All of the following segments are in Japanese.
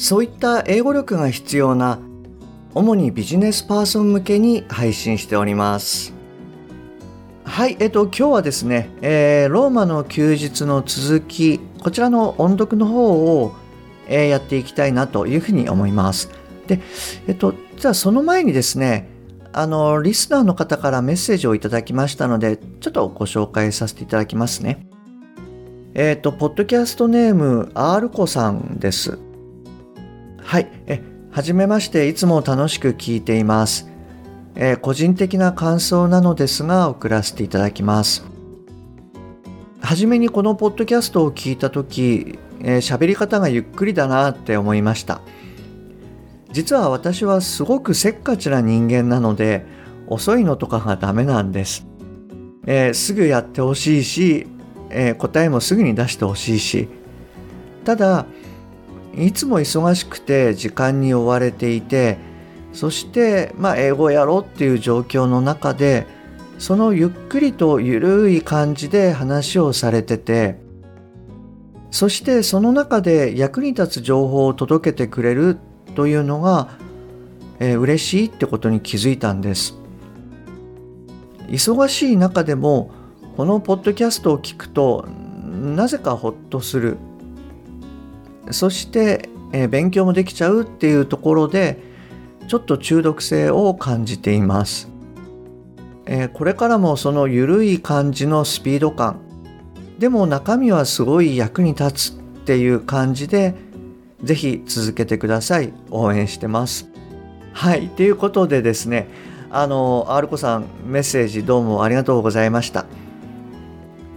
そういった英語力が必要な主にビジネスパーソン向けに配信しております。はい、えっと今日はですね、えー、ローマの休日の続きこちらの音読の方を、えー、やっていきたいなというふうに思います。でえっとじゃあその前にですねあのリスナーの方からメッセージをいただきましたのでちょっとご紹介させていただきますね。えっ、とポッドキャストネーム R 子さんです。はい。えはじめましていつも楽しく聞いています、えー、個人的な感想なのですが送らせていただきます。はじめにこのポッドキャストを聞いた時喋、えー、り方がゆっくりだなって思いました。実は私はすごくせっかちな人間なので遅いのとかがダメなんです、えー、すぐやってほしいし、えー、答えもすぐに出してほしいし。ただいつも忙しくて時間に追われていてそしてまあ英語をやろうっていう状況の中でそのゆっくりとゆるい感じで話をされててそしてその中で役に立つ情報を届けてくれるというのが、えー、嬉しいってことに気づいたんです。忙しい中でもこのポッドキャストを聞くとなぜかほっとする。そして、えー、勉強もできちゃうっていうところでちょっと中毒性を感じています、えー、これからもその緩い感じのスピード感でも中身はすごい役に立つっていう感じでぜひ続けてください。応援してます。はい。ということでですね、あの、R 子さん、メッセージどうもありがとうございました。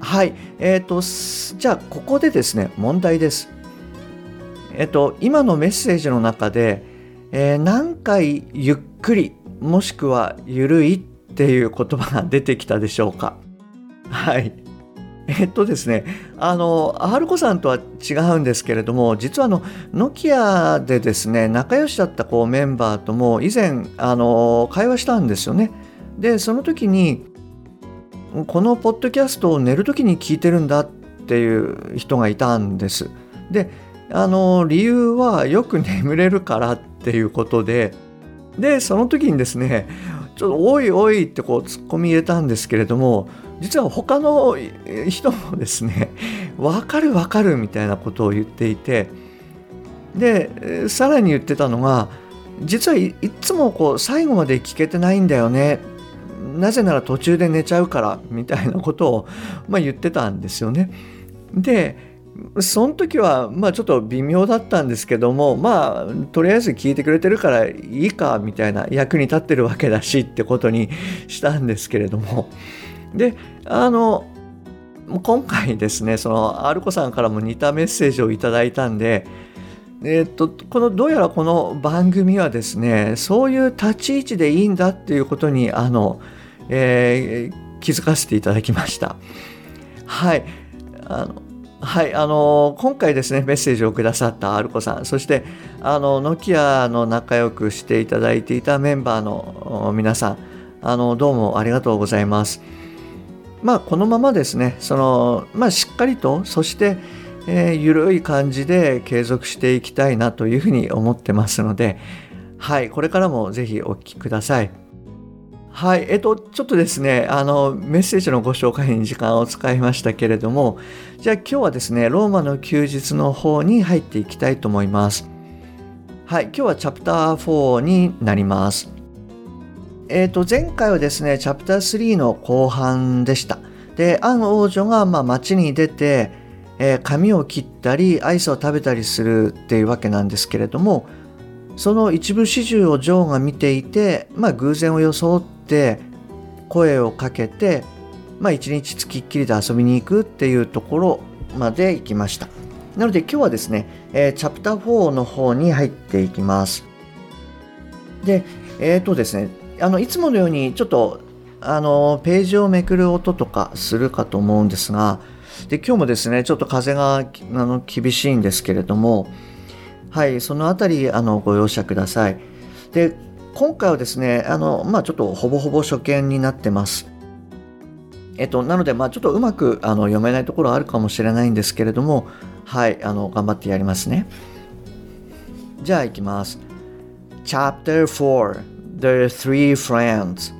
はい。えっ、ー、と、じゃあ、ここでですね、問題です。えっ、と、今のメッセージの中で、えー、何回ゆっくり、もしくはゆるいっていう言葉が出てきたでしょうか？はい。えっとですね、あの、アハルコさんとは違うんですけれども、実はあの、ノキアでですね、仲良しだったこうメンバーとも以前、あの、会話したんですよね。で、その時に、このポッドキャストを寝る時に聞いてるんだっていう人がいたんです。で、あの、理由はよく眠れるからっていうことで、で、その時にですね、ちょっとおいおいってこう突っ込み入れたんですけれども、実は他の人もですね分かる分かるみたいなことを言っていてでさらに言ってたのが実はいつもこう最後まで聞けてないんだよねなぜなら途中で寝ちゃうからみたいなことを、まあ、言ってたんですよね。でその時はまあちょっと微妙だったんですけどもまあとりあえず聞いてくれてるからいいかみたいな役に立ってるわけだしってことにしたんですけれども。であの今回ですねそのアルコさんからも似たメッセージをいただいたんでえっとこのどうやらこの番組はですねそういう立ち位置でいいんだっていうことにあの、えー、気づかせていただきました。はい。あのはい、あの今回ですねメッセージをくださったアルコさんそしてあのノキアの仲良くしていただいていたメンバーの皆さんあのどうもありがとうございます。まあ、このままですねその、まあ、しっかりとそして、えー、緩い感じで継続していきたいなというふうに思ってますので、はい、これからもぜひお聞きください。はい、えっと、ちょっとですね、あの、メッセージのご紹介に時間を使いましたけれども、じゃあ今日はですね、ローマの休日の方に入っていきたいと思います。はい、今日はチャプター4になります。えー、と前回はですねチャプター3の後半でしたでアン王女がまあ街に出て、えー、髪を切ったりアイスを食べたりするっていうわけなんですけれどもその一部始終をジョーが見ていて、まあ、偶然を装って声をかけて、まあ、一日つきっきりで遊びに行くっていうところまで行きましたなので今日はですね、えー、チャプター4の方に入っていきます。で、えっ、ー、とですね、あのいつものようにちょっとあのページをめくる音とかするかと思うんですが、で今日もですね、ちょっと風があの厳しいんですけれども、はい、そのあたりあのご容赦ください。で、今回はですね、あのまあ、ちょっとほぼほぼ初見になってます。えっと、なので、まあ、ちょっとうまくあの読めないところあるかもしれないんですけれども、はい、あの頑張ってやりますね。じゃあ、いきます。Chapter 4 The Three Friends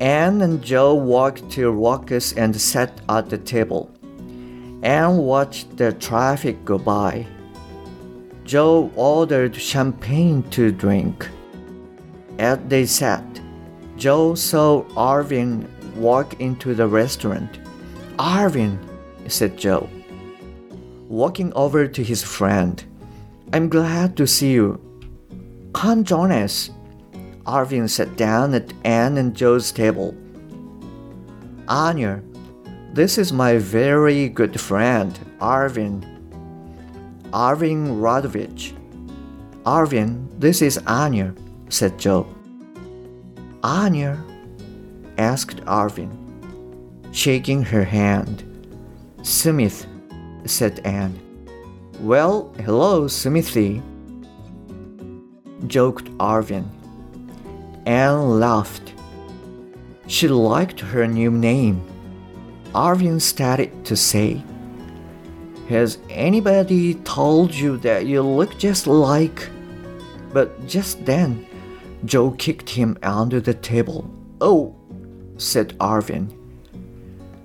Anne and Joe walked to Ruckus and sat at the table. Anne watched the traffic go by. Joe ordered champagne to drink. As they sat, Joe saw Arvin walk into the restaurant. Arvin, said Joe, walking over to his friend. I'm glad to see you. Come join us. Arvin sat down at Anne and Joe's table. Anya, this is my very good friend, Arvin. Arvin Radovich. Arvin, this is Anya, said Joe. Anya, asked Arvin, shaking her hand. Smith, said Anne. Well, hello, Smithy, joked Arvin. Anne laughed. She liked her new name. Arvin started to say, Has anybody told you that you look just like? But just then, Joe kicked him under the table. Oh, said Arvin,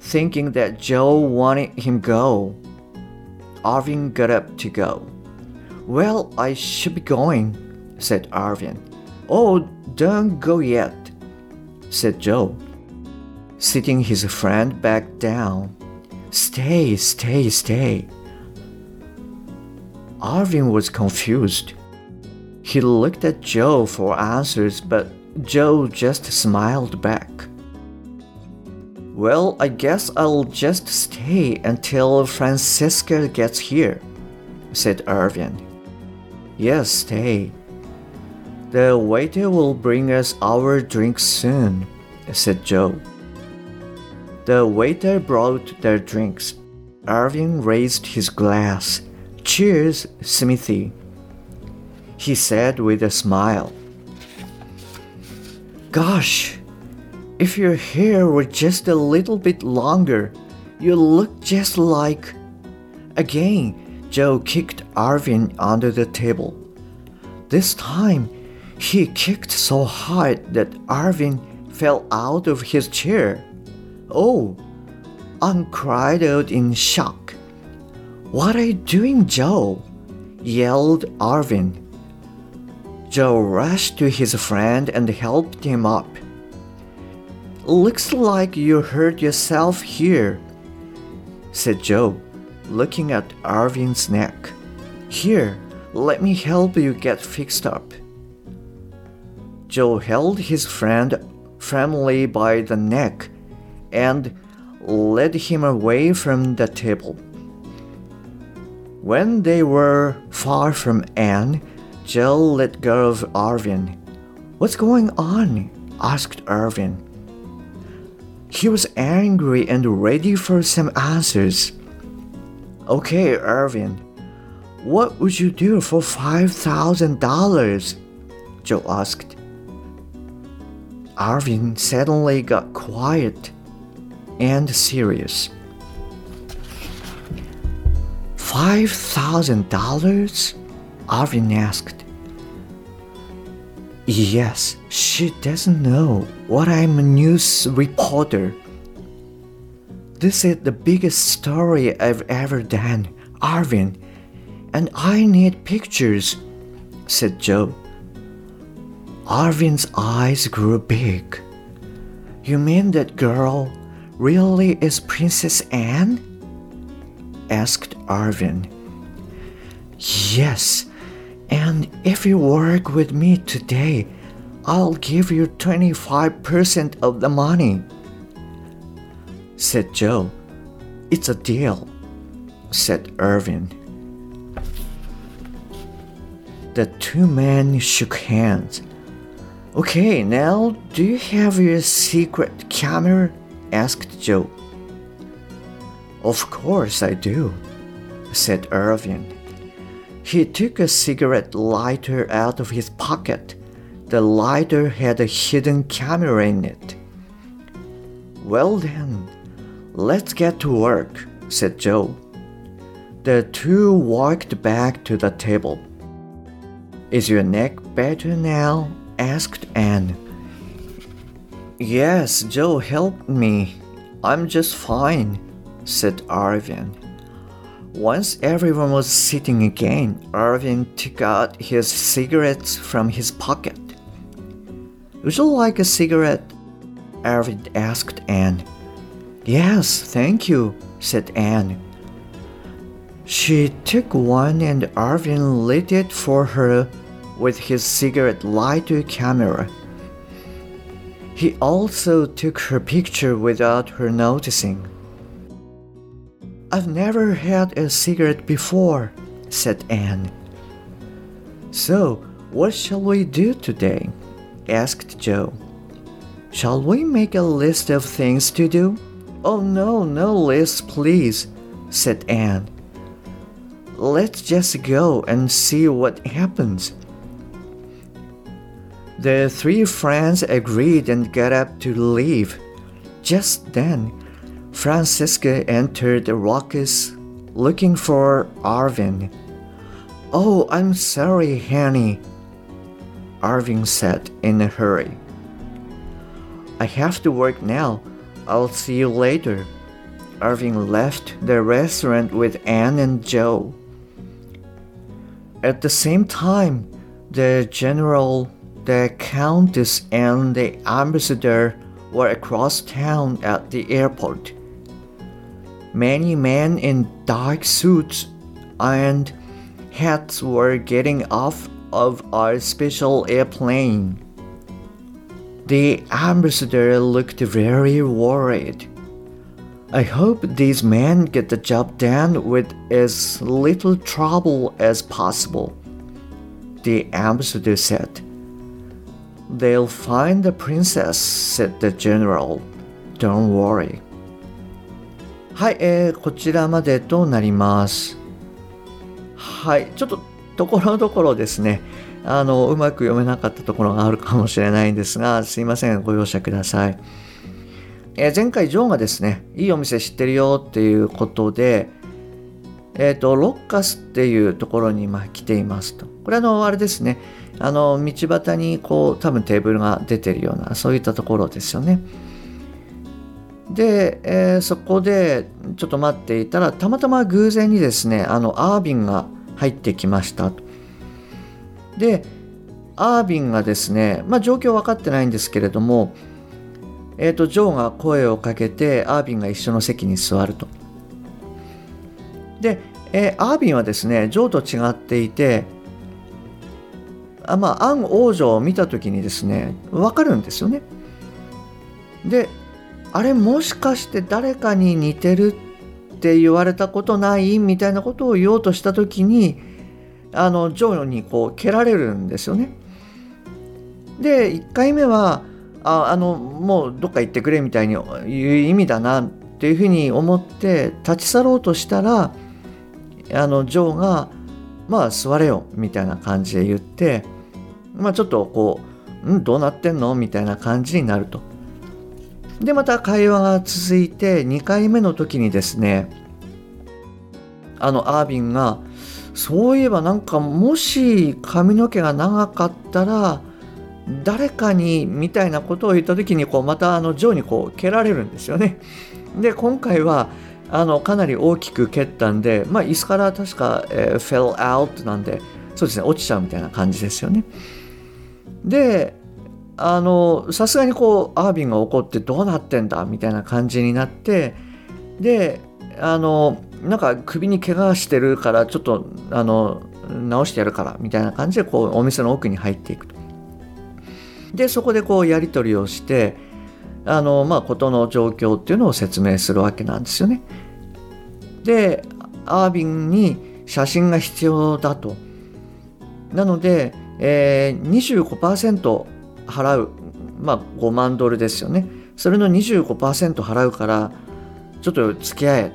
thinking that Joe wanted him go. Arvin got up to go. Well, I should be going, said Arvin. Oh, don't go yet, said Joe, sitting his friend back down. Stay, stay, stay. Arvin was confused. He looked at Joe for answers, but Joe just smiled back. Well, I guess I'll just stay until Francisca gets here, said Irvin. Yes, stay, the waiter will bring us our drinks soon, said Joe. The waiter brought their drinks. Irving raised his glass. Cheers, Smithy, he said with a smile. Gosh, if your hair were just a little bit longer, you'd look just like. Again, Joe kicked Arvin under the table. This time, he kicked so hard that Arvin fell out of his chair. Oh! Anne cried out in shock. What are you doing, Joe? yelled Arvin. Joe rushed to his friend and helped him up. Looks like you hurt yourself here, said Joe, looking at Arvin's neck. Here, let me help you get fixed up. Joe held his friend firmly by the neck and led him away from the table. When they were far from Anne, Joe let go of Arvin. What's going on? asked Arvin. He was angry and ready for some answers. Okay, Irvin, what would you do for $5,000? Joe asked. Arvin suddenly got quiet and serious. Five thousand dollars? Arvin asked. Yes, she doesn't know what I'm a news reporter. This is the biggest story I've ever done, Arvin, and I need pictures, said Joe. Arvin's eyes grew big. You mean that girl really is Princess Anne? asked Arvin. Yes, and if you work with me today, I'll give you 25% of the money, said Joe. It's a deal. said Irving. The two men shook hands. Okay, now do you have your secret camera? asked Joe. Of course I do, said Irving. He took a cigarette lighter out of his pocket. The lighter had a hidden camera in it. Well then, let's get to work, said Joe. The two walked back to the table. Is your neck better now? asked Anne. Yes, Joe helped me. I'm just fine, said Arvin. Once everyone was sitting again, Arvin took out his cigarettes from his pocket. Would you like a cigarette? Arvin asked Anne. Yes, thank you, said Anne. She took one and Arvin lit it for her with his cigarette lighter camera. He also took her picture without her noticing. I've never had a cigarette before, said Anne. So, what shall we do today? asked Joe. Shall we make a list of things to do? Oh, no, no list, please, said Anne. Let's just go and see what happens. The three friends agreed and got up to leave. Just then, Francisca entered the ruckus looking for Arvin. Oh, I'm sorry, Hanny, Arvin said in a hurry. I have to work now. I'll see you later. Arvin left the restaurant with Anne and Joe. At the same time, the general the Countess and the ambassador were across town at the airport. Many men in dark suits and hats were getting off of our special airplane. The ambassador looked very worried. I hope these men get the job done with as little trouble as possible, the ambassador said. They'll find the princess, said the general. Don't worry. はい、えー、こちらまでとなります。はい、ちょっとところどころですね、あの、うまく読めなかったところがあるかもしれないんですが、すいません、ご容赦ください。えー、前回、ジョーがですね、いいお店知ってるよっていうことで、えっ、ー、と、ロッカスっていうところに今来ていますと。これあの、あれですね、あの道端にこう多分テーブルが出てるようなそういったところですよね。で、えー、そこでちょっと待っていたらたまたま偶然にですねあのアービンが入ってきましたでアービンがですね、まあ、状況分かってないんですけれども、えーと、ジョーが声をかけてアービンが一緒の席に座ると。で、えー、アービンはですねジョーと違っていてあまあ、アン王女を見た時にですね分かるんですよね。であれもしかして誰かに似てるって言われたことないみたいなことを言おうとした時にあのジョーにこう蹴られるんですよね。で1回目はああのもうどっか行ってくれみたいに言う意味だなっていうふうに思って立ち去ろうとしたらあのジョーが「まあ座れよ」みたいな感じで言ってまあ、ちょっとこう、んどうなってんのみたいな感じになると。で、また会話が続いて、2回目の時にですね、あの、アービンが、そういえばなんかもし髪の毛が長かったら、誰かにみたいなことを言った時にこうまたあのジョーにこう蹴られるんですよね。で今回はあのかなり大きく蹴ったんで、まあ、椅子から確か、えー、fell out なんでそうですね落ちちゃうみたいな感じですよね。であのさすがにこうアービンが怒ってどうなってんだみたいな感じになってであのなんか首に怪我してるからちょっとあの直してやるからみたいな感じでこうお店の奥に入っていくと。でそこでこうやり取りをしてあのまあ事の状況っていうのを説明するわけなんですよね。でアービンに写真が必要だと。なので、えー、25%払う、まあ、5万ドルですよね。それの25%払うからちょっと付き合え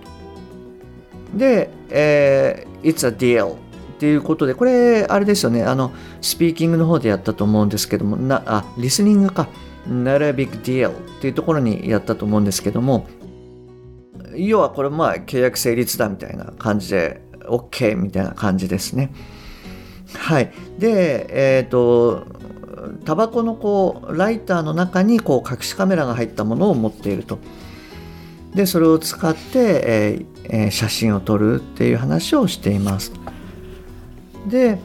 と。で、えー、It's a deal っていうことでこれあれですよねあのスピーキングの方でやったと思うんですけどもなあリスニングか Not a big deal っていうところにやったと思うんですけども要はこれまあ契約成立だみたいな感じで OK みたいな感じですね。はい。で、えっ、ー、と、タバコのこうライターの中にこう隠しカメラが入ったものを持っていると。で、それを使って、えー、写真を撮るっていう話をしています。で、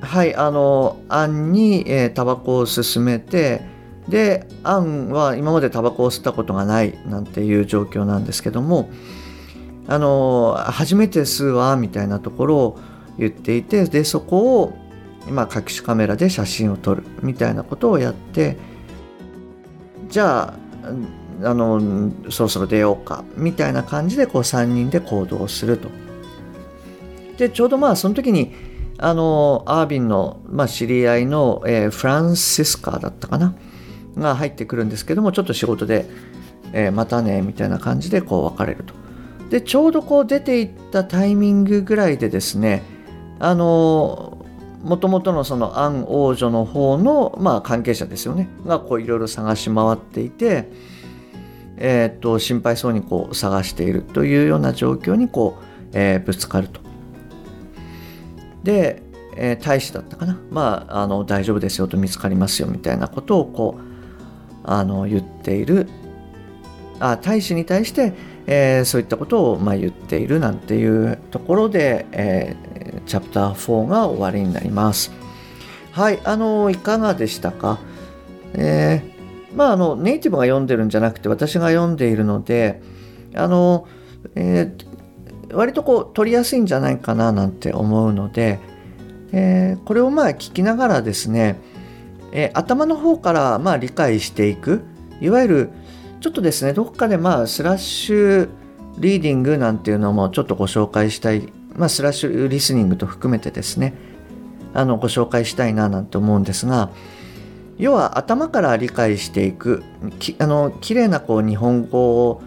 はい、あの、アンに、えー、タバコを勧めて、で、アンは今までタバコを吸ったことがないなんていう状況なんですけども、あの、初めて吸うわ、みたいなところを言っていて、で、そこを、まあ、隠しカメラで写真を撮るみたいなことをやって、じゃあ、あの、そろそろ出ようか、みたいな感じで、こう、3人で行動すると。で、ちょうどまあ、その時に、あの、アービンの、まあ、知り合いの、えー、フランシスカだったかな？が入ってくるんですけどもちょっと仕事で、えー、またねみたいな感じでこう別れると。でちょうどこう出ていったタイミングぐらいでですねあのもともとのそのアン王女の方の、まあ、関係者ですよね。がこういろいろ探し回っていて、えー、っと心配そうにこう探しているというような状況にこう、えー、ぶつかると。で、えー、大使だったかな、まあ、あの大丈夫ですよと見つかりますよみたいなことをこうあの言っている。あ大使に対して、えー、そういったことを、まあ、言っているなんていうところで、えー、チャプター4が終わりになります。はい、あのいかがでしたか、えー、まああのネイティブが読んでるんじゃなくて私が読んでいるのであの、えー、割とこう取りやすいんじゃないかななんて思うので、えー、これをまあ聞きながらですねえ、頭の方からまあ理解していくいわゆるちょっとですねどこかでまあスラッシュリーディングなんていうのもちょっとご紹介したい、まあ、スラッシュリスニングと含めてですねあのご紹介したいななんて思うんですが要は頭から理解していくきあの綺麗なこう日本語を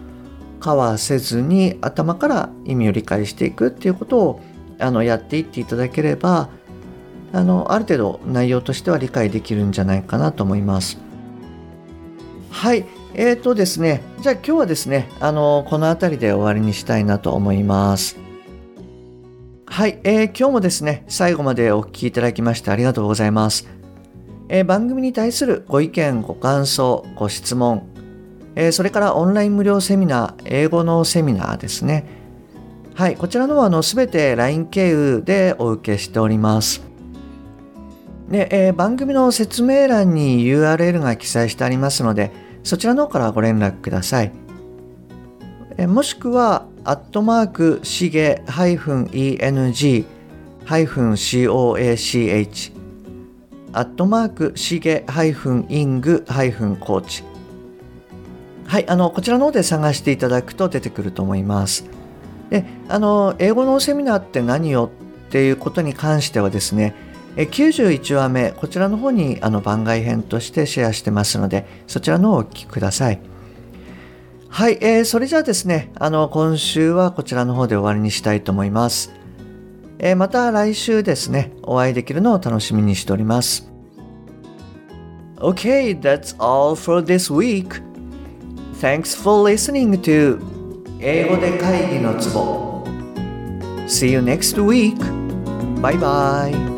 カバーせずに頭から意味を理解していくっていうことをあのやっていっていただければあのある程度内容としては理解できるんじゃないかなと思います。はい、えーとですね、じゃあ今日はですね、あのこの辺りで終わりにしたいなと思います。はい、えー、今日もですね、最後までお聴きいただきましてありがとうございます。えー、番組に対するご意見、ご感想、ご質問、えー、それからオンライン無料セミナー、英語のセミナーですね。はい、こちらのはすべて LINE 経由でお受けしております。で、えー、番組の説明欄に URL が記載してありますので、そちらの方からご連絡ください。え、もしくは、アットマーク、しげ -eng-coach、アットマーク、しげ -ing-coach。はい、あの、こちらの方で探していただくと出てくると思います。で、あの、英語のセミナーって何よっていうことに関してはですね、91話目こちらの方にあの番外編としてシェアしてますのでそちらの方をお聞きくださいはい、えー、それじゃあですねあの今週はこちらの方で終わりにしたいと思います、えー、また来週ですねお会いできるのを楽しみにしております Okay, that's all for this week. Thanks for listening to 英語で会議のツボ See you next week. Bye bye.